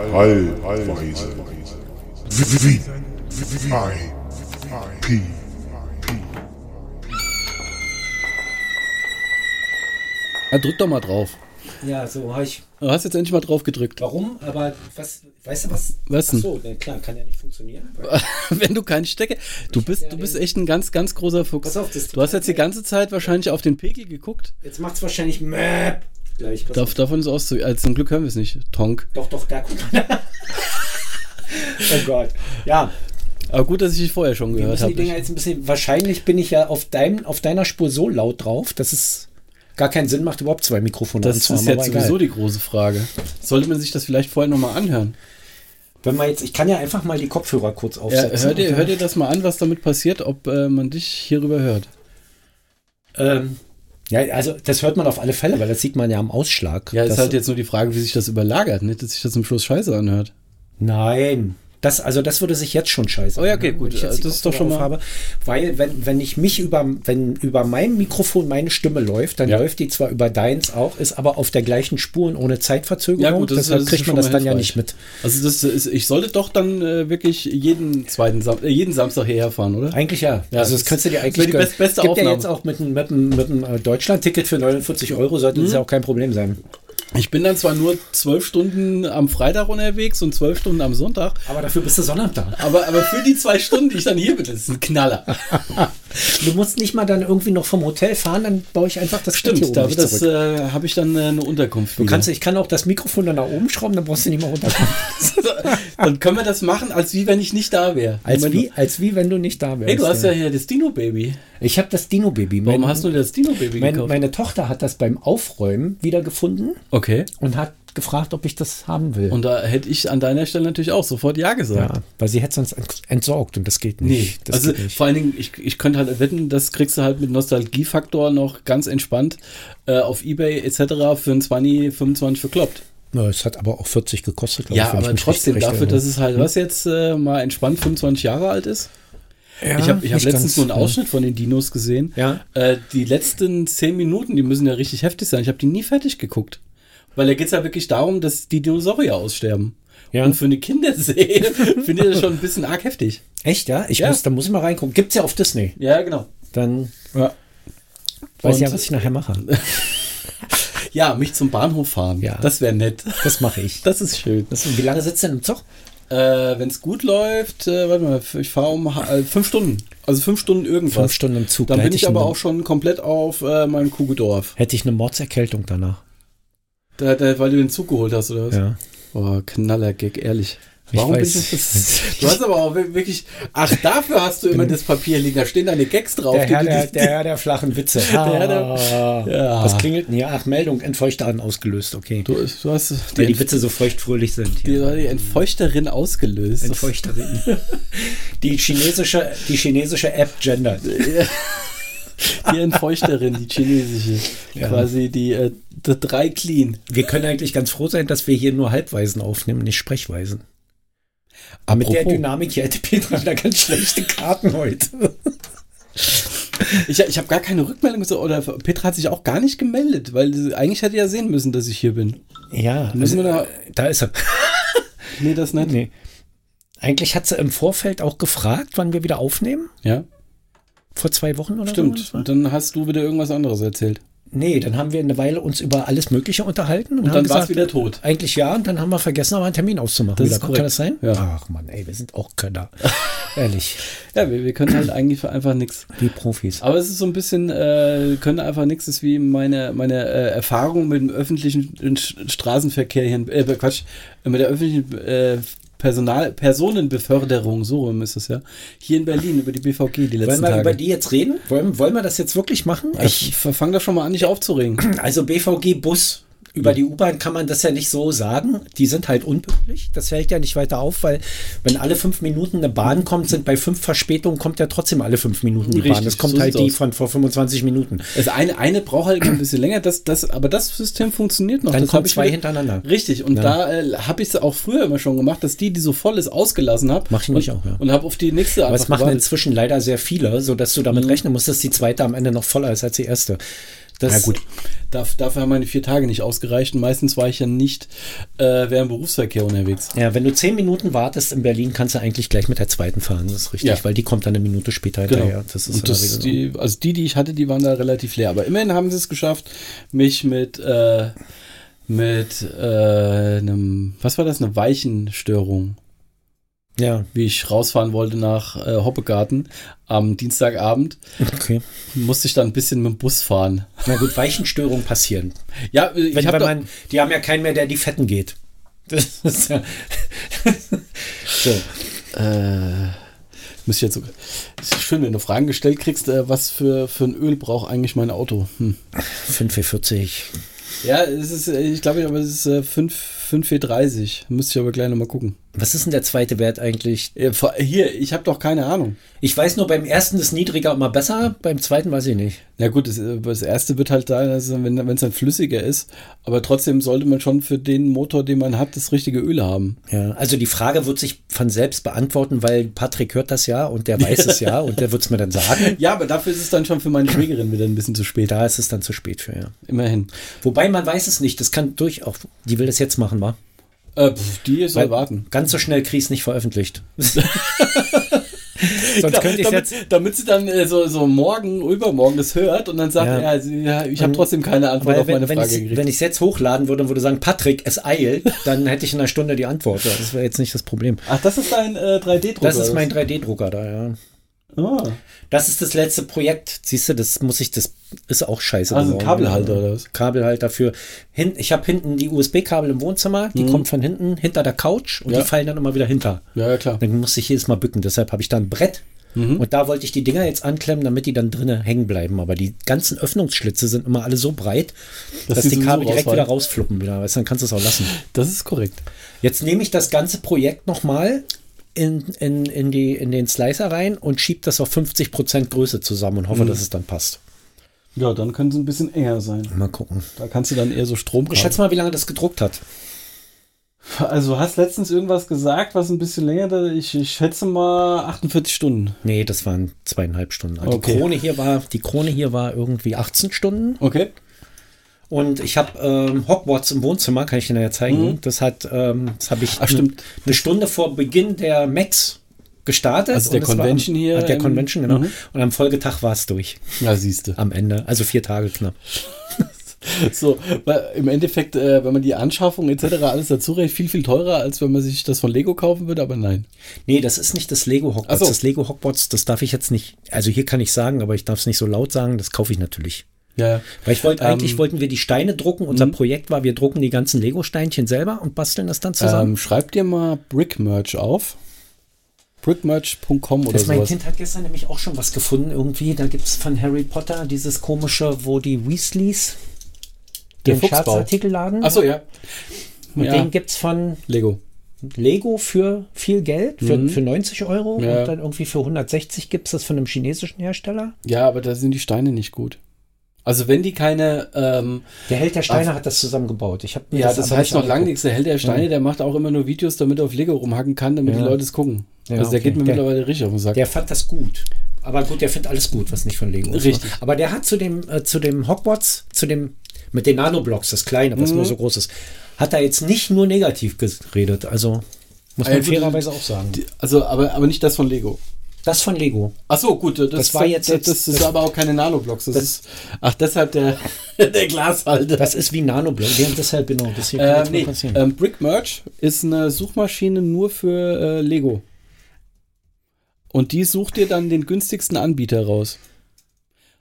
Halbweise. V I P Ja, drück doch mal drauf. Ja, so habe ich. Du hast jetzt endlich mal drauf gedrückt. Warum? Aber was, weißt du was? Was denn? Ach so, na klar, kann ja nicht funktionieren. Wenn du keinen Stecker. Du bist, ja du bist echt ein ganz, ganz großer Fuchs. Pass auf, das- du hast jetzt die ganze Zeit wahrscheinlich auf den Pegel geguckt. Jetzt macht's wahrscheinlich Möp gleich. Pass Darf, auf. davon ist auszugehen. Also zum Glück hören wir es nicht. Tonk. Doch, doch, da guck mal. oh Gott. Ja, Aber gut, dass ich dich vorher schon gehört habe. Dinger jetzt ein bisschen. Wahrscheinlich bin ich ja auf, deinem, auf deiner Spur so laut drauf, dass es gar keinen Sinn macht, überhaupt zwei Mikrofone Das ist jetzt sowieso die große Frage. Sollte man sich das vielleicht vorher nochmal anhören? Wenn man jetzt, ich kann ja einfach mal die Kopfhörer kurz Ja, aufsetzen. hör, dir, hör dir das mal an, was damit passiert, ob äh, man dich hierüber hört. Ähm, ja, also das hört man auf alle Fälle, weil das sieht man ja am Ausschlag. Ja, ist halt jetzt nur die Frage, wie sich das überlagert, nicht, dass sich das zum Schluss scheiße anhört. Nein. Das, also das würde sich jetzt schon scheiße Oh ja, okay, gut. Das ist doch schon mal- aufhabe. Weil wenn, wenn ich mich über, wenn über mein Mikrofon meine Stimme läuft, dann Ja. läuft die zwar über deins auch, ist aber auf der gleichen Spur und ohne Zeitverzögerung. Ja, gut, das ist- Deshalb das ist kriegt schon man das mal dann ja hilfreich. nicht mit. Also das ist, ich sollte doch dann äh, wirklich jeden zweiten Sam äh, jeden Samstag hierher fahren, oder? Eigentlich ja. Ja, also das das könntest du dir das eigentlich die best- beste Es gibt ja Aufnahme. jetzt auch mit, einem- mit, einem- mit einem äh, Deutschland-Ticket für 49 Euro, sollte Mhm. das ja auch kein Problem sein. Ich bin dann zwar nur zwölf Stunden am Freitag unterwegs und zwölf Stunden am Sonntag, Aber dafür bist du Sonntag da. aber, aber für die zwei Stunden, die ich dann hier bin, das ist ein Knaller. Du musst nicht mal dann irgendwie noch vom Hotel fahren, dann baue ich einfach das Stimmt, oben da, nicht das äh, habe ich dann äh, eine Unterkunft. Du wieder. kannst, ich kann auch das Mikrofon dann nach oben schrauben, dann brauchst du nicht mehr runterkommen. dann können wir das machen, als wie wenn ich nicht da wäre. Als wie, mal. als wie wenn du nicht da wärst. Hey, du hast ja hier das Dino-Baby. Ich habe das Dino-Baby. Warum Mein- hast du das Dino-Baby mein, gekauft? Meine Tochter hat das beim Aufräumen wiedergefunden okay. und hat gefragt, ob ich das haben will. Und da hätte ich an deiner Stelle natürlich auch sofort Ja gesagt. ja, weil sie hätte sonst ent- entsorgt und das geht Nee, nicht. Das also nicht. vor allen Dingen, ich, ich könnte halt wetten, das kriegst du halt mit Nostalgiefaktor noch ganz entspannt äh, auf Ebay etc. für ein 20, 25 verkloppt. Ja, es hat aber auch 40 gekostet, glaube Ja, ich. ich aber trotzdem, dafür, dass es halt, was jetzt äh, mal entspannt 25 Jahre alt ist. Ja, ich habe ich hab letztens nur einen ja. Ausschnitt von den Dinos gesehen. Ja. Äh, die letzten 10 Minuten, die müssen ja richtig heftig sein. Ich habe die nie fertig geguckt. Weil da geht es ja wirklich darum, dass die Dinosaurier aussterben. Ja. Und für eine Kinderserie finde ich das schon ein bisschen arg heftig. Echt, ja? Ich Ja. muss, da muss ich mal reingucken. Gibt's ja auf Disney. Ja, genau. Dann Ja. weiß ich ja, was ich nachher mache. Ja, mich zum Bahnhof fahren. Ja. Das wäre nett. Das mache ich. Das ist schön. Das, wie lange sitzt denn im Zug? Äh, Wenn es gut läuft, äh, warte mal, ich fahre um äh, fünf Stunden. Also fünf Stunden irgendwas. Fünf Stunden im Zug. Dann Da bin ich aber auch schon komplett auf äh, meinem Kugedorf. Hätte ich eine Mordserkältung danach. Da, da, weil du den Zug geholt hast, oder was? Ja. Oh, Knaller-Gag, ehrlich. Ich Warum bin weiß. ich das? Du hast aber auch wirklich. Ach, dafür hast du immer das Papier liegen. Da stehen deine Gags drauf. Der Herr du der, der, Herr der flachen Witze. Herr der- Ah. Ja. Was klingelt denn hier? Ach, Meldung, Entfeuchterin ausgelöst. Okay. du, du hast Weil die, die Witze so feuchtfröhlich sind. die, Hier. die Entfeuchterin ausgelöst. Entfeuchterin. Die chinesische, die chinesische App gendert. Die Entfeuchterin, die chinesische. Ja. Quasi die, äh, die drei Clean. Wir können eigentlich ganz froh sein, dass wir hier nur Halbweisen aufnehmen, nicht Sprechweisen. Aber mit der. Dynamik hier hätte Petra wieder ganz schlechte Karten heute. Ich, ich habe gar keine Rückmeldung oder Petra hat sich auch gar nicht gemeldet, weil eigentlich hätte ja sehen müssen, dass ich hier bin. Ja, Müssen wir da- da ist er. Nee, das nicht. Nee. Eigentlich hat sie im Vorfeld auch gefragt, wann wir wieder aufnehmen. Ja, Vor zwei Wochen oder so. stimmt. das war? Und dann hast du wieder irgendwas anderes erzählt. Nee, dann haben wir eine Weile uns über alles Mögliche unterhalten. Und, Und dann war es wieder tot. Eigentlich ja, und dann haben wir vergessen, aber einen Termin auszumachen. Das wieder. ist Kann das sein? Ja. Ach man, ey, wir sind auch Könner. Ehrlich, Ja, wir, wir können halt eigentlich für einfach nichts. wie Profis. Aber es ist so ein bisschen, äh, können einfach nichts, ist wie meine, meine äh, Erfahrung mit dem öffentlichen Straßenverkehr hier, in, äh, Quatsch, mit der öffentlichen äh, Personal, Personenbeförderung, so rum ist es ja, hier in Berlin über die BVG die Wollen letzten wir Tage. über die jetzt reden? Wollen, wollen wir das jetzt wirklich machen? ich fange da schon mal an, dich aufzuregen. Also BVG-Bus. Über die U-Bahn kann man das ja nicht so sagen. Die sind halt unpünktlich. Das fällt ja nicht weiter auf, weil wenn alle fünf Minuten eine Bahn kommt, sind bei fünf Verspätungen kommt ja trotzdem alle fünf Minuten die Richtig, Bahn. Das kommt so halt die aus. von vor 25 Minuten. Das eine, eine braucht halt ein bisschen länger, das, das, aber das System funktioniert noch. Dann das ich zwei wieder- hintereinander. Richtig, und Ja. da äh, habe ich es auch früher immer schon gemacht, dass die, die so voll ist, ausgelassen habe. Mach ich und, auch, ja. Und habe auf die nächste Aber es machen gewartet. inzwischen leider sehr viele, sodass du damit Mhm. rechnen musst, dass die zweite am Ende noch voller ist als die erste. Das, Ja gut, Darf, dafür haben meine vier Tage nicht ausgereicht und meistens war ich ja nicht äh, während Berufsverkehr unterwegs. Ja, wenn du zehn Minuten wartest in Berlin, kannst du eigentlich gleich mit der zweiten fahren. Das ist richtig, Ja. weil die kommt dann eine Minute später Genau. hinterher. Das ist das, die, also die, die ich hatte, die waren da relativ leer. Aber immerhin haben sie es geschafft, mich mit, äh, mit äh, einem, was war das, eine Weichenstörung, Ja, wie ich rausfahren wollte nach äh, Hoppegarten am Dienstagabend, okay. musste ich dann ein bisschen mit dem Bus fahren. Na gut, Weichenstörungen passieren. Ja, ich Wenn, hab doch- man, die haben ja keinen mehr, der die Fetten geht. Das ist ja. so. Äh, müsste ich jetzt so. Ist schön, wenn du Fragen gestellt kriegst, äh, was für, für ein Öl braucht eigentlich mein Auto. Hm. 5,40. Ja, es ist, äh, ich glaube, aber es ist äh, 5, 5,430. Müsste ich aber gleich nochmal gucken. Was ist denn der zweite Wert eigentlich? Äh, Hier, ich habe doch keine Ahnung. Ich weiß nur, beim ersten ist niedriger immer besser, beim zweiten weiß ich nicht. Na gut, das, äh, das erste wird halt da, also wenn es dann flüssiger ist. Aber trotzdem sollte man schon für den Motor, den man hat, das richtige Öl haben. Ja, also die Frage wird sich von selbst beantworten, weil Patrick hört das ja und der weiß es ja und der wird es mir dann sagen. Ja, aber dafür ist es dann schon für meine Schwägerin wieder ein bisschen zu spät. Da ist es dann zu spät für, ja. Immerhin. Wobei man weiß es nicht, das kann durchaus, die will das jetzt machen, wa? Äh, pf, die soll Weil warten. Ganz so schnell krieg ich's nicht veröffentlicht. Sonst könnte ich damit, jetzt. damit sie dann äh, so, so morgen, übermorgen das hört und dann sagt, Ja. ja, sie, ja ich habe Und- trotzdem keine Antwort auf meine wenn, Frage gekriegt. wenn ich es jetzt hochladen würde und würde sagen, Patrick, es eilt, dann hätte ich in einer Stunde die Antwort. Das wäre jetzt nicht das Problem. Ach, das ist dein äh, 3D-Drucker? Das ist mein oder 3D-Drucker da, ja. Ah, Das ist das letzte Projekt. Siehst du, das muss ich, das ist auch scheiße. also ein geworden. Kabelhalter oder was? Kabelhalter für. Hin, ich habe hinten die USB-Kabel im Wohnzimmer, die kommt von hinten, hinter der Couch und Mhm. Ja. die fallen dann immer wieder hinter. Ja, ja, klar. Dann muss ich jedes Mal bücken. Deshalb habe ich da ein Brett. Mhm. Und da wollte ich die Dinger jetzt anklemmen, damit die dann drinnen hängen bleiben. Aber die ganzen Öffnungsschlitze sind immer alle so breit, Dass dass, die Kabel direkt rausfallen. wieder rausfluppen wieder. Weißt, dann kannst du es auch lassen. Das ist korrekt. Jetzt nehme ich das ganze Projekt nochmal in, in, in, die, in den Slicer rein und schiebe das auf 50% Größe zusammen und Mhm. hoffe, dass es dann passt. Ja, dann können sie ein bisschen enger sein. Mal gucken. Da kannst du dann eher so Strom Ich schätze mal, wie lange das gedruckt hat. Also, hast letztens irgendwas gesagt, was ein bisschen länger, da- ich, ich schätze mal 48 Stunden. Nee, das waren zweieinhalb Stunden. Also Okay. Die Krone hier war, die Krone hier war irgendwie 18 Stunden. Okay. Und ich habe ähm, Hogwarts im Wohnzimmer, kann ich dir ja zeigen. Das hat, ähm, das habe ich Mhm. Ach, stimmt. eine Stunde vor Beginn der Max gestartet. Also der Convention am, hier ah, Der Convention, genau. Mhm. Und am Folgetag war es durch. Ja, siehst du. Am Ende. Also vier Tage knapp. So, weil im Endeffekt, äh, wenn man die Anschaffung etc. alles dazu rechnet, viel, viel teurer, als wenn man sich das von Lego kaufen würde, aber nein. Nee, das ist nicht das Lego Hogwarts. So. Das Lego Hogwarts, das darf ich jetzt nicht. Also hier kann ich sagen, aber ich darf es nicht so laut sagen. Das kaufe ich natürlich. Ja. Weil ich wollte, Ähm, eigentlich wollten wir die Steine drucken. Unser Projekt war, wir drucken die ganzen Lego-Steinchen selber und basteln das dann zusammen. Ähm, schreib dir mal Brickmerch auf. Brickmerch.com oder das mein. Kind hat gestern nämlich auch schon was gefunden irgendwie. Da gibt es von Harry Potter dieses komische, wo die Weasleys Der den Fuchsbau. Scherzartikelladen. Achso, ja. Und ja. den gibt es von Lego. Lego für viel Geld, für, Mhm. für 90 Euro. Ja. Und dann irgendwie für 160 gibt es das von einem chinesischen Hersteller. Ja, aber da sind die Steine nicht gut. Also wenn die keine, ähm, Der Held der Steine hat das zusammengebaut. Ich mir ja, das, aber heißt noch lange nichts. Der Held der Steine, der macht auch immer nur Videos, damit er auf Lego rumhacken kann, damit Ja. die Leute es gucken. Ja, also der okay. geht mir Der- mittlerweile richtig auf den Sack. Der fand das gut. Aber gut, der findet alles gut, was nicht von Lego ist. Richtig. Aber der hat zu dem, äh, zu dem Hogwarts, zu dem, mit den Nanoblocks, das kleine, Mhm. was nur so groß ist, hat er jetzt nicht nur negativ geredet. Also muss man gut, fairerweise auch sagen. Die- also, aber, aber nicht das von Lego. Das von Lego. Ach so, gut, das, Das war jetzt- das, das, das- ist aber auch keine Nanoblocks. Das, ist, ach, deshalb der, der Glashalter. Das ist wie Nanoblock. Wir haben deshalb genau, das hier kann Äh, mal nee, passieren. ähm, Brick Merch ist eine Suchmaschine nur für äh, Lego. Und die sucht dir dann den günstigsten Anbieter raus.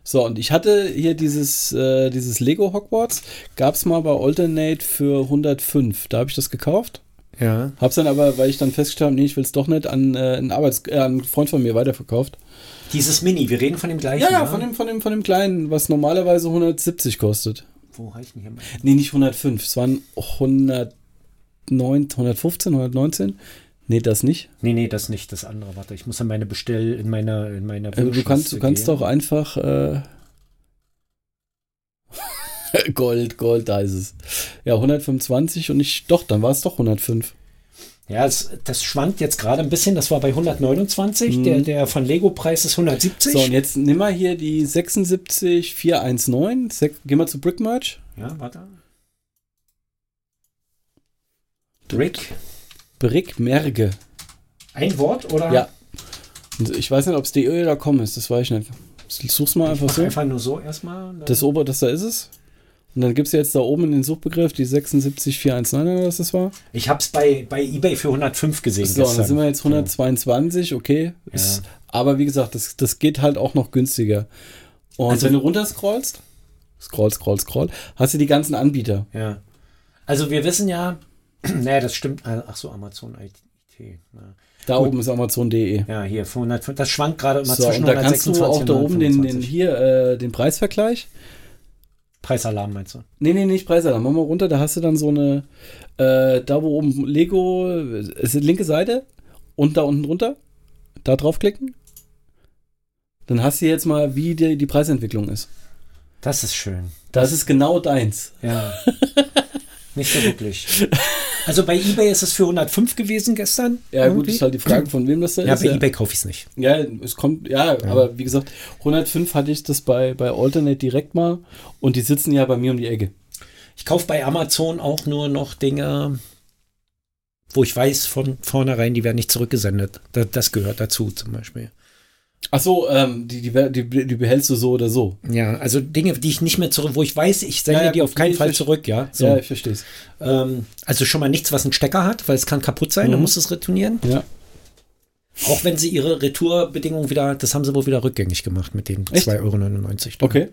So, und ich hatte hier dieses, äh, dieses Lego Hogwarts, gab es mal bei Alternate für 105. Da habe ich das gekauft. Ja. Hab's dann aber, weil ich dann festgestellt habe, nee, ich will es doch nicht, an äh, einen, Arbeits äh, an einen Freund von mir weiterverkauft. Dieses Mini, wir reden von dem gleichen. Ja, ja, von dem, von, dem, von dem kleinen, was normalerweise 170 kostet. Wo heißt denn hier mal? Nee, nicht 105, es waren 109, 115, 119. Nee, das nicht. Nee, nee, das nicht, das andere. Warte, ich muss an meine Bestell, in meiner, in meiner Äh, du kannst, du kannst gehen. doch einfach äh, Gold, Gold, da ist es. Ja, 125 und ich, doch, dann war es doch 105. Ja, das, das schwankt jetzt gerade ein bisschen. Das war bei 129. Der, der von Lego-Preis ist 170. So, und jetzt nimm mal hier die 76419. Sek Geh mal zu Brickmerch. ja, warte. Brick. Brickmerge. Ein Wort oder? Ja. Ich weiß nicht, ob es DE oder com ist, das weiß ich nicht. Such's mal einfach Mach so. einfach nur so erstmal. Das Ober, das da ist es. Und dann gibst du jetzt da oben in den Suchbegriff die 76419 oder was das war. Ich habe es bei, bei eBay für 105 gesehen. So, gestern. dann sind wir jetzt 122, okay. Ist, aber wie gesagt, das, das geht halt auch noch günstiger. Und Also- wenn du runterscrollst, scroll, scroll, scroll, hast du die ganzen Anbieter. Ja. Also wir wissen ja, naja, das stimmt. äh, Ach so, Amazon IT. Ja, Da oben ist Amazon.de. ja hier, für 105. Das schwankt gerade immer So, zwischen und da kannst du 126 auch da oben den, den 125. hier äh, den Preisvergleich. Preisalarm meinst du? Nee, nee, nicht Preisalarm. Mach mal runter, da hast du dann so eine, äh, da wo oben Lego, ist die linke Seite und da unten drunter, da draufklicken. Dann hast du jetzt mal, wie die, die Preisentwicklung ist. Das ist schön. Das ist genau deins. Ja. Nicht so wirklich. Also bei eBay ist es für 105 gewesen gestern. Ja, gut, irgendwie. ist halt die Frage, von wem das da Ja, ist. bei eBay kaufe ich es nicht. Ja, es kommt, ja, aber wie gesagt, 105 hatte ich das bei, bei Alternate direkt mal und die sitzen ja bei mir um die Ecke. Ich kaufe bei Amazon auch nur noch Dinge, wo ich weiß von vornherein, die werden nicht zurückgesendet. Das, das gehört dazu zum Beispiel. Ach so, ähm, die, die, die, die behältst du so oder so. Ja, also Dinge, die ich nicht mehr zurück, wo ich weiß, ich sende Ja, ja, die auf keinen Fall zurück, ja. So. Ja, ich verstehe es. Ähm, also schon mal nichts, was einen Stecker hat, weil es kann kaputt sein, dann Mhm. muss es retournieren. Ja. Auch wenn sie ihre Retourbedingungen wieder, das haben sie wohl wieder rückgängig gemacht mit den Echt? 2,99 Euro. Okay.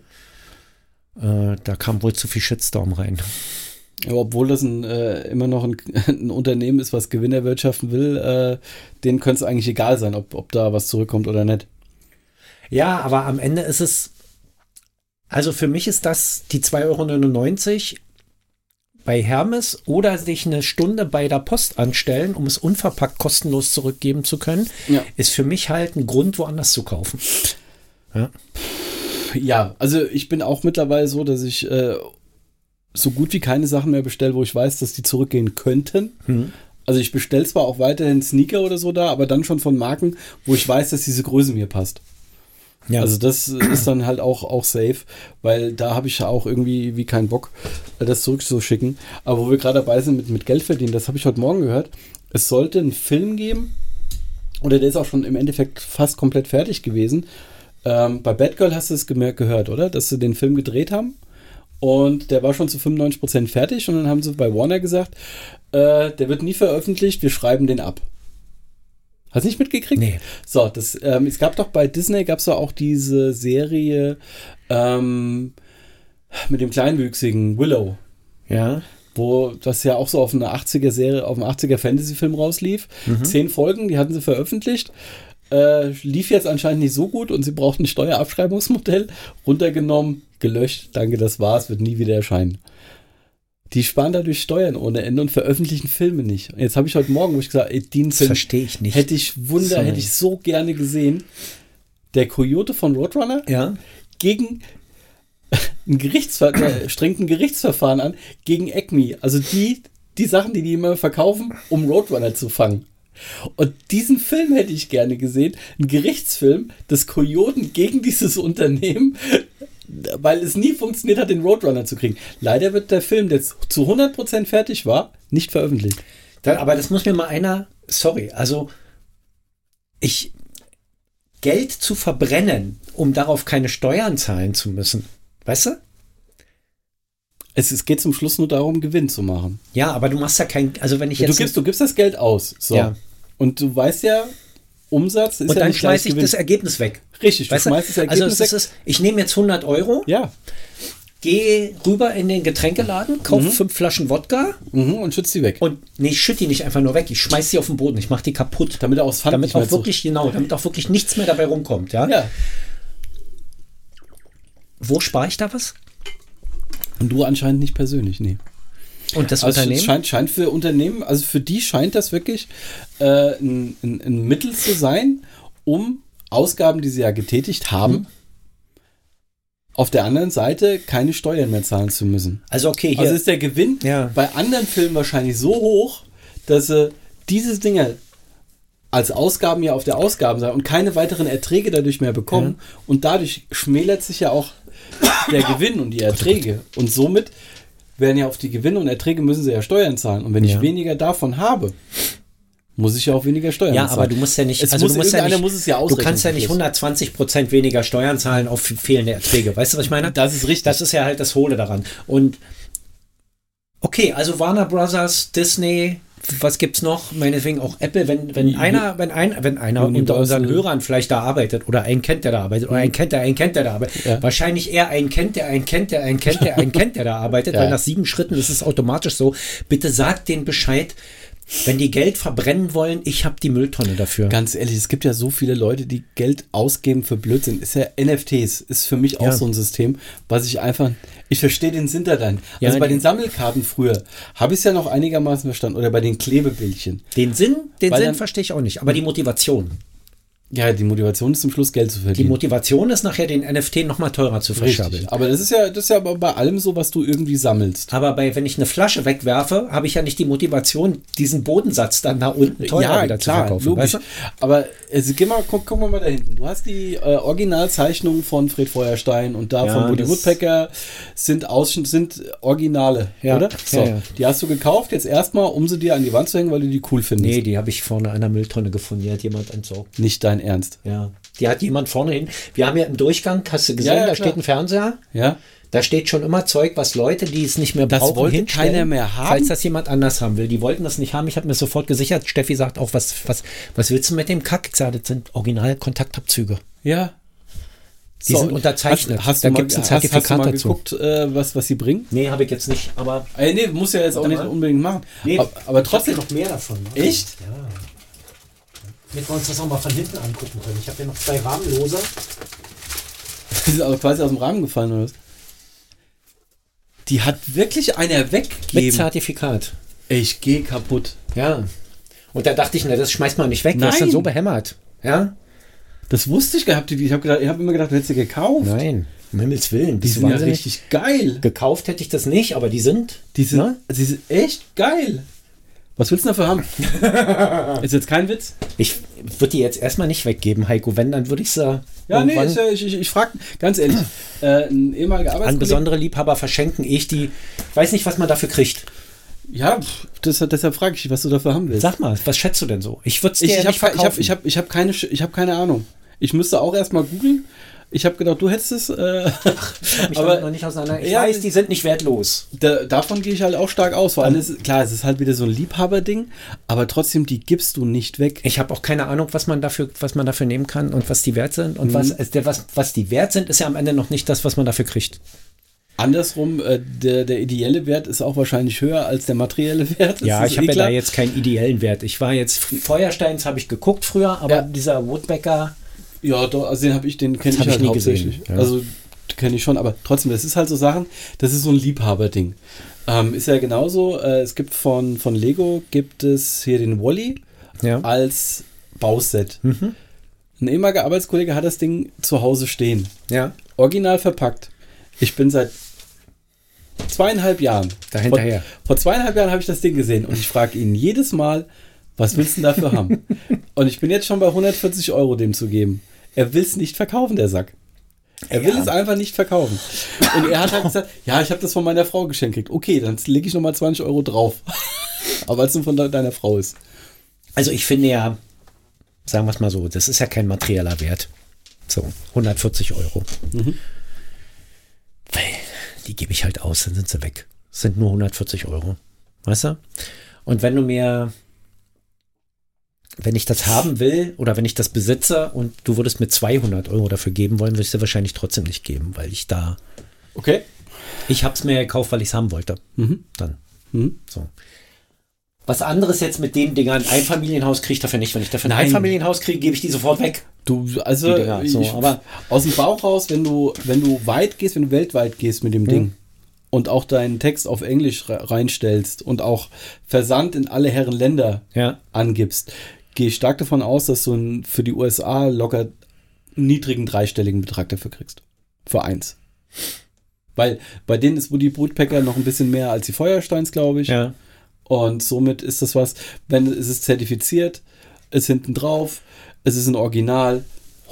Äh, da kam wohl zu viel Shitstorm rein. Ja, obwohl das ein, äh, immer noch ein, ein Unternehmen ist, was Gewinn erwirtschaften will, äh, denen könnte es eigentlich egal sein, ob, ob da was zurückkommt oder nicht. Ja, aber am Ende ist es, also für mich ist das die 2,99 Euro bei Hermes oder sich eine Stunde bei der Post anstellen, um es unverpackt kostenlos zurückgeben zu können, Ja. ist für mich halt ein Grund, woanders zu kaufen. Ja. Ja, also ich bin auch mittlerweile so, dass ich äh, so gut wie keine Sachen mehr bestelle, wo ich weiß, dass die zurückgehen könnten. Hm. Also ich bestelle zwar auch weiterhin Sneaker oder so da, aber dann schon von Marken, wo ich weiß, dass diese Größe mir passt. Ja. Also das ist dann halt auch, auch safe, weil da habe ich ja auch irgendwie wie keinen Bock, das zurückzuschicken. Aber wo wir gerade dabei sind mit, mit Geld verdienen, das habe ich heute Morgen gehört. Es sollte einen Film geben, oder der ist auch schon im Endeffekt fast komplett fertig gewesen. Ähm, bei Batgirl hast du es gemer- gehört, oder? Dass sie den Film gedreht haben. Und der war schon zu 95% fertig. Und dann haben sie bei Warner gesagt, äh, der wird nie veröffentlicht, wir schreiben den ab. Hast du nicht mitgekriegt? Nee. So, das, ähm, es gab doch bei Disney gab es ja auch diese Serie ähm, mit dem kleinwüchsigen Willow, Ja. wo das ja auch so auf eine 80er Serie, auf einen 80er Fantasy-Film rauslief. Zehn Folgen, die hatten sie veröffentlicht. Äh, lief jetzt anscheinend nicht so gut und sie brauchten ein Steuerabschreibungsmodell. Runtergenommen, gelöscht, danke, das war's, wird nie wieder erscheinen. Die sparen dadurch Steuern ohne Ende und veröffentlichen Filme nicht. Und jetzt habe ich heute Morgen, wo ich gesagt, ey, den Film verstehe ich nicht. hätte ich Wunder, Sorry. hätte ich so gerne gesehen. Der Coyote von Roadrunner ja. gegen ein Gerichtsver strengt ein Gerichtsverfahren an gegen Acme. Also die, die Sachen, die die immer verkaufen, um Roadrunner zu fangen. Und diesen Film hätte ich gerne gesehen. Ein Gerichtsfilm des Kojoten gegen dieses Unternehmen, weil es nie funktioniert hat, den Roadrunner zu kriegen. Leider wird der Film, der zu 100% fertig war, nicht veröffentlicht. Da, aber das muss mir mal einer, sorry, also ich Geld zu verbrennen, um darauf keine Steuern zahlen zu müssen. Weißt du? Es, es geht zum Schluss nur darum, Gewinn zu machen. Ja, aber du machst ja kein, also wenn ich Du jetzt gibst, du gibst das Geld aus. So. Ja. Und du weißt ja, Umsatz ist und ja dann schmeiße ich Gewinn. das Ergebnis weg. Richtig, du Weißt du? schmeißt das Also Ergebnis das weg. ist, ich nehme jetzt 100 Euro, ja, gehe rüber in den Getränkeladen, kaufe fünf Flaschen Wodka mhm, und schützt die weg. und nee, ich schütte die nicht einfach nur weg, ich schmeiß sie auf den Boden, ich mache die kaputt. Damit Pfand damit auch wirklich, genau, damit auch wirklich nichts mehr dabei rumkommt, ja? Ja. Wo spare ich da was? Und du anscheinend nicht persönlich, nee. Und das Also Unternehmen? scheint, scheint für Unternehmen, also für die scheint das wirklich äh, ein, ein, ein Mittel zu sein, um Ausgaben, die sie ja getätigt haben, Mhm. auf der anderen Seite keine Steuern mehr zahlen zu müssen. Also okay, hier. Also ist der Gewinn Ja. bei anderen Filmen wahrscheinlich so hoch, dass sie diese Dinge als Ausgaben ja auf der Ausgabenseite und keine weiteren Erträge dadurch mehr bekommen und dadurch schmälert sich ja auch der Gewinn und die Erträge und somit werden ja auf die Gewinne und Erträge müssen sie ja Steuern zahlen und wenn ich Ja. weniger davon habe, muss ich ja auch weniger Steuern Ja, zahlen. aber du musst ja nicht, es also muss, du musst ja nicht, muss es ja du kannst ja nicht zum Schluss. 120 Prozent weniger Steuern zahlen auf fehlende Erträge. Weißt du, was ich meine? Das ist richtig. Das ist ja halt das Hohle daran. Und okay, also Warner Brothers, Disney, was gibt's noch? Meinetwegen auch Apple, wenn, wenn Uni- einer, wenn ein, wenn einer unter Universal. unseren Hörern vielleicht da arbeitet oder einen kennt, der da arbeitet, oder einen kennt, der einen kennt, der da arbeitet. Ja. Wahrscheinlich eher einen kennt, der einen kennt, der einen kennt, der einen kennt, der da arbeitet, Ja. weil nach sieben Schritten ist es automatisch so. Bitte sagt denen Bescheid, wenn die Geld verbrennen wollen, ich habe die Mülltonne dafür. Ganz ehrlich, es gibt ja so viele Leute, die Geld ausgeben für Blödsinn. Ist ja NFTs, ist für mich auch Ja. so ein System, was ich einfach, ich verstehe den Sinn da dann. Ja, also bei den Sammelkarten früher habe ich es ja noch einigermaßen verstanden oder bei den Klebebildchen. Den Sinn, den Weil Sinn verstehe ich auch nicht, aber die Motivation. Ja, die Motivation ist zum Schluss Geld zu Die verdienen. Motivation ist nachher den NFT noch mal teurer zu verschabbeln. Richtig. Aber das ist ja, das ist ja bei allem so, was du irgendwie sammelst. Aber bei, wenn ich eine Flasche wegwerfe, habe ich ja nicht die Motivation, diesen Bodensatz dann da unten teurer wieder zu verkaufen. logisch. Weißt du? Aber also, geh mal, guck, guck mal mal da hinten. Du hast die äh, Originalzeichnungen von Fred Feuerstein und da Ja, von Woody Woodpecker sind Ausschnitt, sind Originale, Ja, oder? So, ja, ja. die hast du gekauft jetzt erstmal, um sie dir an die Wand zu hängen, weil du die cool findest. Nee, die habe ich vorne der Mülltonne gefunden. Die hat jemand entsorgt. Nicht dein Ernst. Ja. Die hat jemand vorne hin. Wir haben ja im Durchgang, hast du gesehen, Ja, ja, da klar. steht ein Fernseher. Ja? Da steht schon immer Zeug, was Leute, die es nicht mehr Das brauchen, wollte hinstellen, keiner mehr haben? Falls das jemand anders haben will. Die wollten das nicht haben. Ich habe mir sofort gesichert. Steffi sagt auch, was, was, was willst du mit dem Kack? Ich sage, das sind Original-Kontaktabzüge. Ja. Die sind unterzeichnet. Hast, hast Da du mal, gibt's ein hast, hast du Zertifikat mal dazu. geguckt, äh, was, was sie bringen? Nee, habe ich jetzt nicht, aber Äh, nee, muss ja jetzt auch nicht unbedingt machen. Nee, aber, aber trotzdem. noch mehr davon. ne? Echt? Damit wir uns das auch mal von hinten angucken können. Ich habe hier noch zwei Rahmenlose. Die sind also quasi aus dem Rahmen gefallen, oder was? Die hat wirklich einer Mit weggegeben. Zertifikat. Ich gehe kaputt. Ja. Und da dachte ich, na, das schmeißt man nicht weg. Das ist dann Nein. so behämmert. Ja? Das wusste ich gehabt. Ich habe habe immer gedacht, du hättest sie gekauft. Nein. Um Himmels Willen. Die du sind ja richtig geil. Gekauft hätte ich das nicht, aber die sind. Die sind, Ne? die sind echt geil. Was willst du dafür haben? ist jetzt kein Witz? Ich würde die jetzt erstmal nicht weggeben, Heiko. Wenn, dann würde ich sie Ja, nee, ja- ich, ich, ich frage ganz ehrlich. Äh, ein ehemaliger an Arbeitskollege. besondere Liebhaber verschenken. Ich die. Weiß nicht, was man dafür kriegt. Ja, das, deshalb frage ich dich, was du dafür haben willst. Sag mal, was schätzt du denn so? Ich würde es dir ich ja ich nicht habe ich hab, verkaufen. ich hab, ich hab keine, ich hab keine Ahnung. Ich müsste auch erstmal googeln. Ich habe gedacht, du hättest es. Äh, hab mich aber- noch nicht auseinander. Ich Ja, weiß, die sind nicht wertlos. Da, davon gehe ich halt auch stark aus. Allem, ist, klar, es ist halt wieder so ein Liebhaberding, aber trotzdem, die gibst du nicht weg. Ich habe auch keine Ahnung, was man dafür, was man dafür nehmen kann und was die wert sind. Und Mhm. was, der, was, was die wert sind, ist ja am Ende noch nicht das, was man dafür kriegt. Andersrum, äh, der, der ideelle Wert ist auch wahrscheinlich höher als der materielle Wert. Das Ja, ich habe eh ja da jetzt keinen ideellen Wert. Ich war jetzt, Feuersteins habe ich geguckt früher, aber Ja. dieser Woodbecker, Ja, doch, also den habe ich, den kenne ich ich halt hauptsächlich. gesehen, ja. Also kenne ich schon, aber trotzdem, das ist halt so Sachen, das ist so ein Liebhaberding. Ähm, ist ja genauso, äh, es gibt von, von Lego, gibt es hier den Wally ja. als Bauset. Mhm. Ein ehemaliger Arbeitskollege hat das Ding zu Hause stehen. ja, Original verpackt. Ich bin seit zweieinhalb Jahren. Dahinterher. Vor, vor zweieinhalb Jahren habe ich das Ding gesehen und ich frage ihn jedes Mal, was willst du denn dafür haben? Und ich bin jetzt schon bei 140 Euro dem zu geben. Er will es nicht verkaufen, der Sack. Er will Ja. es einfach nicht verkaufen. Und er hat halt gesagt, ja, ich habe das von meiner Frau geschenkt gekriegt. Okay, dann lege ich nochmal 20 Euro drauf. Aber weil es nur von de deiner Frau ist. Also ich finde ja, sagen wir es mal so, das ist ja kein materieller Wert. So, 140 Euro. Mhm. Weil die gebe ich halt aus, dann sind sie weg. Das sind nur 140 Euro. Weißt du? Und wenn du mir, wenn ich das haben will oder wenn ich das besitze und du würdest mir 200 Euro dafür geben wollen, würde ich sie wahrscheinlich trotzdem nicht geben, weil ich da, Okay. ich habe es mir gekauft, weil ich es haben wollte. Mhm. Dann. Mhm. So. Was anderes jetzt mit den Dingern, ein Familienhaus kriege ich dafür nicht. Wenn ich dafür ein. Einfamilienhaus kriege, gebe ich die sofort weg. Du, also, Dinger, so, ich, aber- aus dem Bauch raus, wenn du, wenn du weit gehst, wenn du weltweit gehst mit dem Ding und auch deinen Text auf Englisch re- reinstellst und auch Versand in alle Herren Länder Ja. angibst, gehe ich stark davon aus, dass du einen, für die USA locker niedrigen dreistelligen Betrag dafür kriegst. Für eins. Weil bei denen ist Woody Woodpecker noch ein bisschen mehr als die Feuersteins, glaube ich. Ja. Und somit ist das was, wenn es ist zertifiziert, ist hinten drauf, es ist ein Original,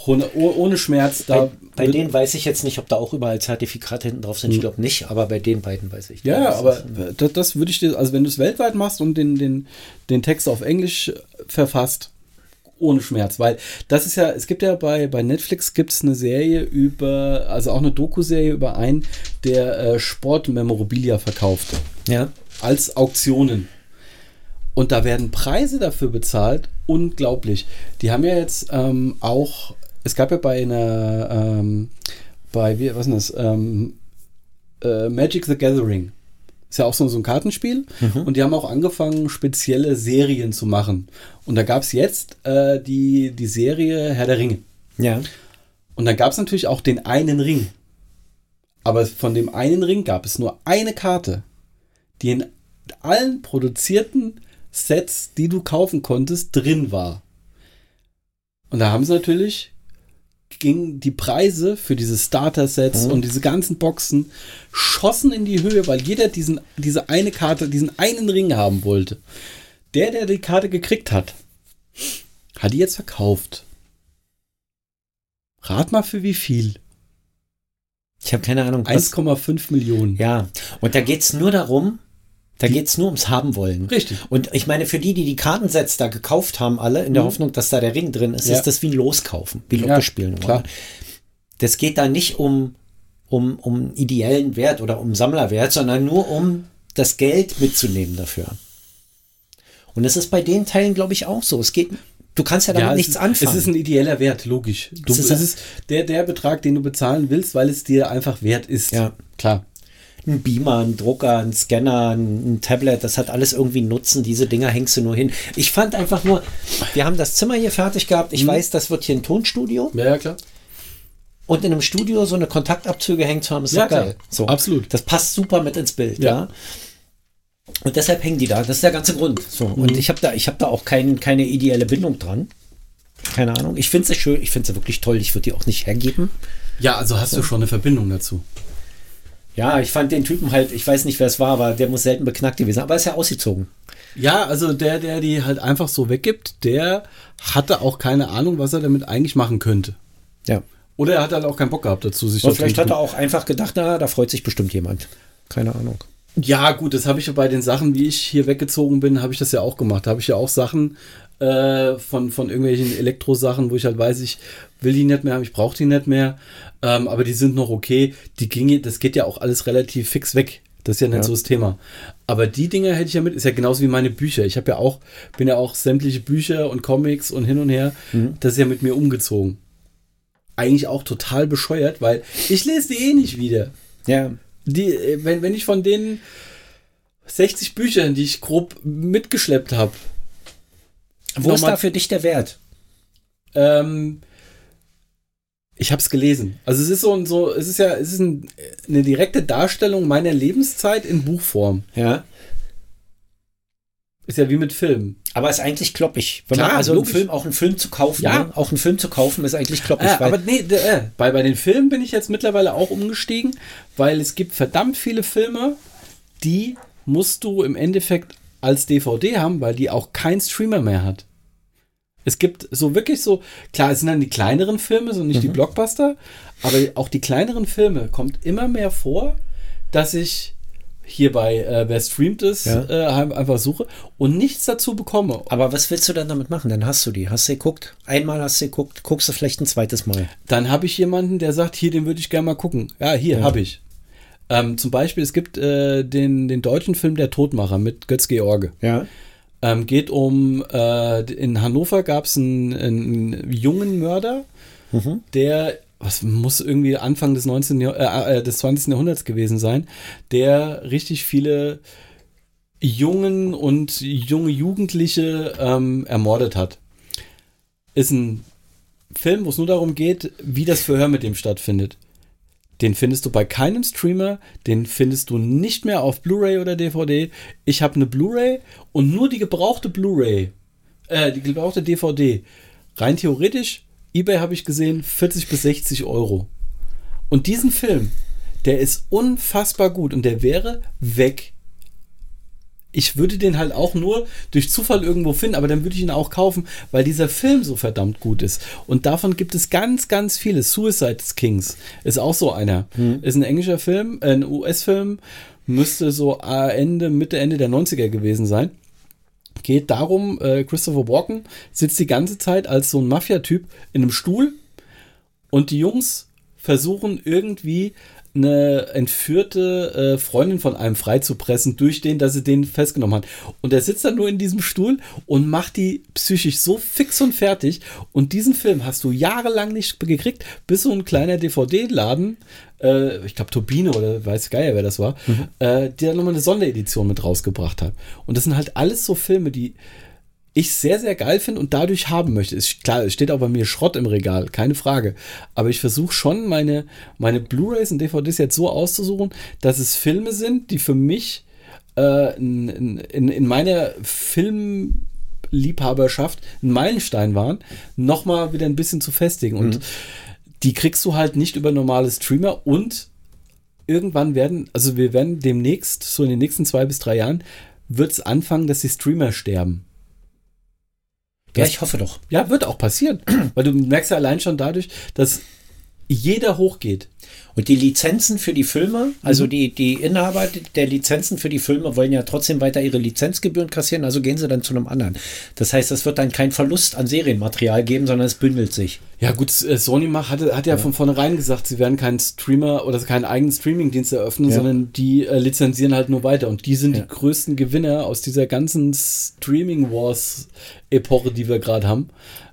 ohne, ohne Schmerz. Da bei, bei denen weiß ich jetzt nicht, ob da auch überall Zertifikate hinten drauf sind. Ich glaube nicht, aber bei den beiden weiß ich. Ja, Das aber das, das würde ich dir, also wenn du es weltweit machst und den, den, den Text auf Englisch verfasst, ohne Schmerz, weil das ist ja, es gibt ja bei, bei Netflix gibt es eine Serie über, also auch eine Doku-Serie über einen, der äh, Sportmemorabilia verkauft Ja. als Auktionen. Und da werden Preise dafür bezahlt. Unglaublich. Die haben ja jetzt ähm, auch, es gab ja bei einer, ähm, bei, wie, was ist das, ähm, äh, Magic the Gathering. Ist ja auch so, so ein Kartenspiel. Und die haben auch angefangen, spezielle Serien zu machen. Und da gab es jetzt äh, die, die Serie Herr der Ringe. Ja. Und dann gab es natürlich auch den einen Ring. Aber von dem einen Ring gab es nur eine Karte, die in allen produzierten Sets, die du kaufen konntest, drin war. Und da haben sie natürlich gingen die Preise für diese Starter-Sets Mhm. und diese ganzen Boxen schossen in die Höhe, weil jeder diesen, diese eine Karte, diesen einen Ring haben wollte. Der, der die Karte gekriegt hat, hat die jetzt verkauft. Rat mal für wie viel? Ich habe keine Ahnung. was- 1,5 Millionen. Ja. Und da geht es nur darum, da geht es nur ums Haben wollen. Richtig. Und ich meine, für die, die die Kartensets da gekauft haben, alle, in der Mhm. Hoffnung, dass da der Ring drin ist, Ja. ist das wie ein Loskaufen, wie Ja, Lotto spielen. klar. Das geht da nicht um, um, um ideellen Wert oder um Sammlerwert, sondern nur um das Geld mitzunehmen dafür. Und das ist bei den Teilen, glaube ich, auch so. Es geht, du kannst ja damit es nichts ist, anfangen. Es ist ein ideeller Wert, logisch. Du, Es es ist ist, ein- der, der Betrag, den du bezahlen willst, weil es dir einfach wert ist. Ja. Klar. Ein Beamer, ein Drucker, ein Scanner, ein, ein Tablet, das hat alles irgendwie einen Nutzen. Diese Dinger hängst du nur hin. Ich fand einfach nur, wir haben das Zimmer hier fertig gehabt. Ich weiß, das wird hier ein Tonstudio. Ja, ja, klar. Und in einem Studio so eine Kontaktabzüge hängt zu haben, ist Ja, geil. So. Absolut. Das passt super mit ins Bild, ja. Ja. Und deshalb hängen die da. Das ist der ganze Grund. So. Und Mhm. ich habe da, ich habe da auch kein, keine ideelle Bindung dran. Keine Ahnung. Ich finde sie schön. Ich finde sie wirklich toll. Ich würde die auch nicht hergeben. Ja, also hast du schon eine Verbindung dazu. Ja, ich fand den Typen halt, ich weiß nicht, wer es war, aber der muss selten beknackt gewesen sein. Aber er ist ja ausgezogen. Ja, also der, der die halt einfach so weggibt, der hatte auch keine Ahnung, was er damit eigentlich machen könnte. Ja. Oder er hat halt auch keinen Bock gehabt dazu, sich das vielleicht hat er auch einfach gedacht, na, da freut sich bestimmt jemand. Keine Ahnung. Ja, gut, das habe ich ja bei den Sachen, wie ich hier weggezogen bin, habe ich das ja auch gemacht. Da habe ich ja auch Sachen äh, von, von irgendwelchen Elektrosachen, wo ich halt weiß, ich will die nicht mehr haben, ich brauche die nicht mehr. Ähm, aber die sind noch okay. Die ginge, das geht ja auch alles relativ fix weg. Das ist ja nicht Ja. so das Thema. Aber die Dinger hätte ich ja mit, ist ja genauso wie meine Bücher. Ich habe ja auch, bin ja auch sämtliche Bücher und Comics und hin und her, das ist ja mit mir umgezogen. Eigentlich auch total bescheuert, weil ich lese die eh nicht wieder. Ja. Die, äh, wenn, wenn ich von den 60 Büchern, die ich grob mitgeschleppt habe, Wo ist da für dich der Wert? ähm, ich habe es gelesen. Also es ist so ein, so, es ist ja, es ist ein, eine direkte Darstellung meiner Lebenszeit in Buchform. Ja. Ist ja wie mit Filmen. Aber ist eigentlich kloppig. Wenn Klar, man also einen. Film, auch einen Film zu kaufen, Ja. ne? auch einen Film zu kaufen, ist eigentlich kloppig. Äh, aber nee, äh, bei, bei den Filmen bin ich jetzt mittlerweile auch umgestiegen, weil es gibt verdammt viele Filme, die musst du im Endeffekt als DVD haben, weil die auch kein Streamer mehr hat. Es gibt so wirklich so, klar, es sind dann die kleineren Filme, so nicht die Blockbuster, aber auch die kleineren Filme kommt immer mehr vor, dass ich hier bei äh, Wer streamt es Ja. äh, einfach suche und nichts dazu bekomme. aber was willst du dann damit machen? Dann hast du die. Hast du geguckt? Einmal hast du geguckt, guckst du vielleicht ein zweites Mal. dann habe ich jemanden, der sagt, hier, den würde ich gerne mal gucken. Ja, hier, Ja. habe ich. Ähm, zum Beispiel, es gibt äh, den, den deutschen Film Der Todmacher mit Götz George. Ja. Ähm, geht um, äh, in Hannover gab es einen, einen jungen Mörder, Mhm. der, was muss irgendwie Anfang des, 19. Jahr, äh, äh, des 20. Jahrhunderts gewesen sein, der richtig viele Jungen und junge Jugendliche ähm, ermordet hat. Ist ein Film, wo es nur darum geht, wie das Verhör mit dem stattfindet. Den findest du bei keinem Streamer, den findest du nicht mehr auf Blu-ray oder DVD. Ich habe eine Blu-ray und nur die gebrauchte Blu-ray, äh, die gebrauchte DVD. Rein theoretisch, eBay habe ich gesehen, 40 bis 60 Euro. Und diesen Film, der ist unfassbar gut und der wäre weg. ich würde den halt auch nur durch Zufall irgendwo finden, aber dann würde ich ihn auch kaufen, weil dieser Film so verdammt gut ist. Und davon gibt es ganz, ganz viele. Suicide Kings ist auch so einer. Hm. Ist ein englischer Film, ein US-Film, müsste so Ende, Mitte, Ende der 90er gewesen sein. Geht darum, äh, Christopher Walken sitzt die ganze Zeit als so ein Mafia-Typ in einem Stuhl und die Jungs versuchen irgendwie eine entführte äh, Freundin von einem freizupressen, durch den, dass sie den festgenommen hat. Und er sitzt dann nur in diesem Stuhl und macht die psychisch so fix und fertig. Und diesen Film hast du jahrelang nicht gekriegt, bis so ein kleiner DVD-Laden, äh, ich glaube Turbine oder weiß Geier, wer das war, äh, der nochmal eine Sonderedition mit rausgebracht hat. Und das sind halt alles so Filme, die ich sehr, sehr geil finde und dadurch haben möchte. Ist klar, es steht auch bei mir Schrott im Regal, keine Frage. Aber ich versuche schon, meine, meine Blu-Rays und DVDs jetzt so auszusuchen, dass es Filme sind, die für mich äh, in, in, in meiner Filmliebhaberschaft ein Meilenstein waren, nochmal wieder ein bisschen zu festigen. Und die kriegst du halt nicht über normale Streamer und irgendwann werden, also wir werden demnächst, so in den nächsten zwei bis drei Jahren, wird es anfangen, dass die Streamer sterben. Ja, ich hoffe doch. Ja, wird auch passieren. Weil du merkst ja allein schon dadurch, dass jeder hochgeht. Und die Lizenzen für die Filme, also die, die Inhaber der Lizenzen für die Filme wollen ja trotzdem weiter ihre Lizenzgebühren kassieren, also gehen sie dann zu einem anderen. Das heißt, es wird dann keinen Verlust an Serienmaterial geben, sondern es bündelt sich. Ja, gut, äh, Sony macht, hat, hat ja, von vornherein gesagt, sie werden keinen Streamer oder keinen eigenen Streamingdienst eröffnen, Ja. sondern die äh, lizenzieren halt nur weiter. Und die sind Ja. die größten Gewinner aus dieser ganzen Streaming Wars-Epoche, die wir gerade haben,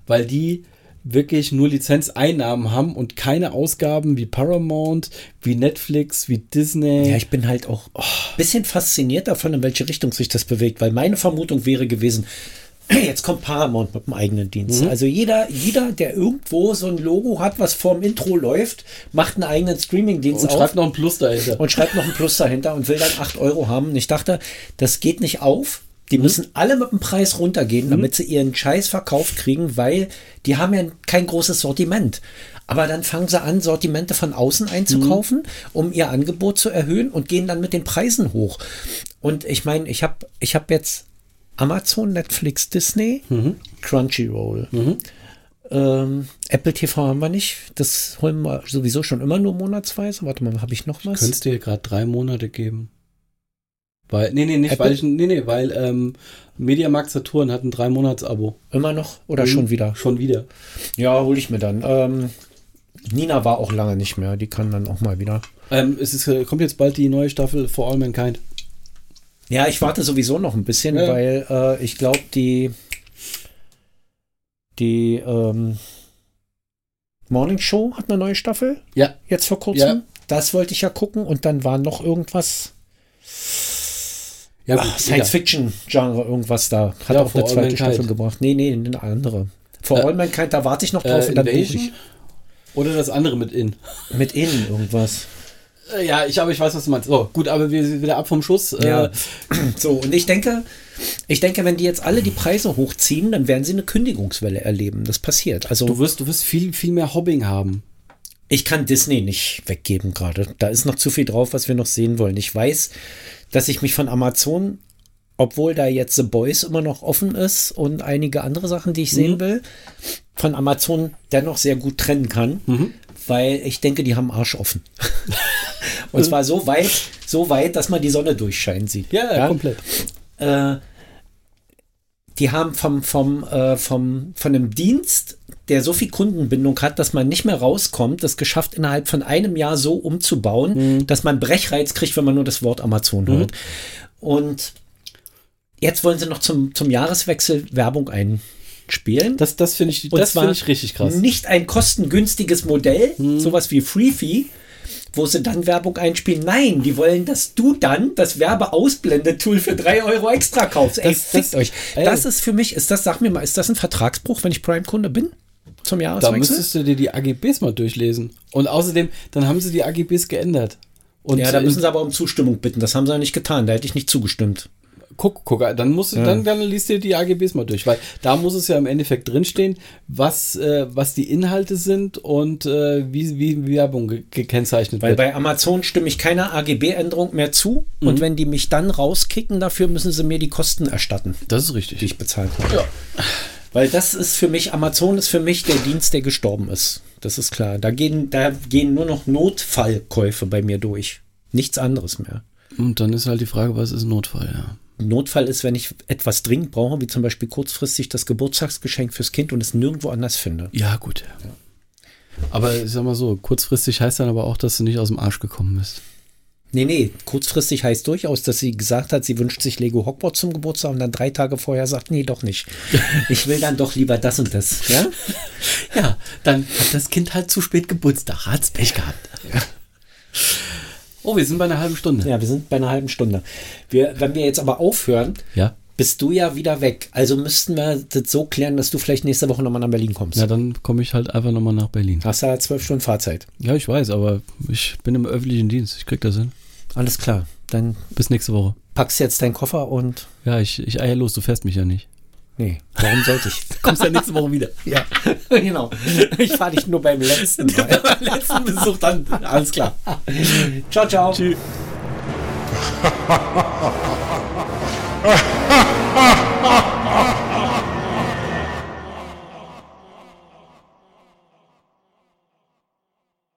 weil die wirklich nur Lizenzeinnahmen haben und keine Ausgaben wie Paramount, wie Netflix, wie Disney. Ja, ich bin halt auch ein bisschen fasziniert davon, in welche Richtung sich das bewegt, weil meine Vermutung wäre gewesen, jetzt kommt Paramount mit dem eigenen Dienst. Also jeder, jeder, der irgendwo so ein Logo hat, was vorm Intro läuft, macht einen eigenen Streamingdienst und auf schreibt noch ein Plus dahinter. und schreibt noch ein Plus dahinter und will dann 8 Euro haben. Und ich dachte, das geht nicht auf. Die müssen alle mit dem Preis runtergehen, damit sie ihren Scheiß verkauft kriegen, weil die haben ja kein großes Sortiment. Aber dann fangen sie an, Sortimente von außen einzukaufen, um ihr Angebot zu erhöhen und gehen dann mit den Preisen hoch. Und ich meine, ich habe ich hab jetzt Amazon, Netflix, Disney, Crunchyroll. Ähm, Apple TV haben wir nicht. Das holen wir sowieso schon immer nur monatsweise. Warte mal, habe ich noch was? Könntest dir gerade drei Monate geben. Weil, nee, nee, nicht, Apple? weil ich, nee, nee, weil ähm, Mediamarkt Saturn hat ein drei Monats Abo. Immer noch oder Mhm. schon wieder? Schon wieder. Ja, hole ich mir dann. Ähm, Nina war auch lange nicht mehr. Die kann dann auch mal wieder. Ähm, es ist, äh, kommt jetzt bald die neue Staffel For All Mankind. Ja, ich warte sowieso noch ein bisschen, Ja. weil äh, ich glaube, die die ähm, Morning Show hat eine neue Staffel. Ja. Jetzt vor kurzem. Ja. Das wollte ich ja gucken und dann war noch irgendwas Ja, Ach, Science Fiction Genre irgendwas da. Hat Ja, auch eine zweite. Staffel gebracht. Nee, nee, eine andere. For Äh, All Mankind, da warte ich noch drauf Äh, und dann buche ich. Oder das andere mit in. Mit innen irgendwas. Äh, ja, ich, aber ich weiß, was du meinst. So, gut, aber wir sind wieder ab vom Schuss. Äh, Ja. So, und ich denke, ich denke, wenn die jetzt alle die Preise hochziehen, dann werden sie eine Kündigungswelle erleben. Das passiert. Also Du wirst, du wirst viel, viel mehr Hobbing haben. Ich kann Disney nicht weggeben gerade. Da ist noch zu viel drauf, was wir noch sehen wollen. Ich weiß, dass ich mich von Amazon, obwohl da jetzt The Boys immer noch offen ist und einige andere Sachen, die ich sehen will, von Amazon dennoch sehr gut trennen kann, weil ich denke, die haben Arsch offen. und zwar so weit, so weit, dass man die Sonne durchscheinen sieht. Ja, ja, komplett. äh, die haben vom, vom, äh, vom, von einem Dienst, der so viel Kundenbindung hat, dass man nicht mehr rauskommt, das geschafft, innerhalb von einem Jahr so umzubauen, dass man Brechreiz kriegt, wenn man nur das Wort Amazon hört. Und jetzt wollen sie noch zum, zum Jahreswechsel Werbung einspielen. Das, das finde ich, Und das finde ich richtig krass. Nicht ein kostengünstiges Modell, sowas wie Freefee, wo sie dann Werbung einspielen. Nein, die wollen, dass du dann das Werbeausblendetool für 3 Euro extra kaufst. Ey, Das- fickt das- euch. ey. Das ist für mich, ist das, sag mir mal, ist das ein Vertragsbruch, wenn ich Prime-Kunde bin? Zum Da Jahreswechsel? müsstest du dir die AGBs mal durchlesen. Und außerdem, dann haben sie die AGBs geändert. Und ja, da müssen sie aber um Zustimmung bitten. Das haben sie ja nicht getan. Da hätte ich nicht zugestimmt. Guck, guck, dann musst du, dann, dann liest dir die AGBs mal durch, weil da muss es ja im Endeffekt drinstehen, was, äh, was die Inhalte sind und äh, wie, wie Werbung ge gekennzeichnet Weil wird. bei Amazon stimme ich keiner AGB-Änderung mehr zu. Mhm. Und wenn die mich dann rauskicken, dafür müssen sie mir die Kosten erstatten, Das ist die richtig. ich bezahlt habe. Weil das ist für mich, Amazon ist für mich der Dienst, der gestorben ist. Das ist klar. Da gehen, da gehen nur noch Notfallkäufe bei mir durch. Nichts anderes mehr. Und dann ist halt die Frage, was ist Notfall, ja. Notfall ist, wenn ich etwas dringend brauche, wie zum Beispiel kurzfristig das Geburtstagsgeschenk fürs Kind und es nirgendwo anders finde. Ja, gut. Aber ich sag mal so, kurzfristig heißt dann aber auch, dass du nicht aus dem Arsch gekommen bist. Nee, nee, kurzfristig heißt durchaus, dass sie gesagt hat, sie wünscht sich Lego Hogwarts zum Geburtstag und dann drei Tage vorher sagt, nee, doch nicht. Ich will dann doch lieber das und das. Ja? Ja, dann hat das Kind halt zu spät Geburtstag, hat's Pech gehabt. Oh, wir sind bei einer halben Stunde. Ja, wir sind bei einer halben Stunde. Wir, wenn wir jetzt aber aufhören, Ja. bist du ja wieder weg. Also müssten wir das so klären, dass du vielleicht nächste Woche nochmal nach Berlin kommst. Na, dann komme ich halt einfach nochmal nach Berlin. Hast ja zwölf Stunden Fahrzeit. Ja, ich weiß, aber ich bin im öffentlichen Dienst. Ich krieg das hin. Alles klar. Dann Bis nächste Woche. packst du jetzt deinen Koffer und. Ja, ich, ich eier los, du fährst mich ja nicht. Nee, warum sollte ich? Kommst ja nächste Woche wieder. ja, genau. Ich fahre dich nur beim letzten Mal. Beim letzten Besuch dann. Alles klar. Ciao, ciao. Tschüss.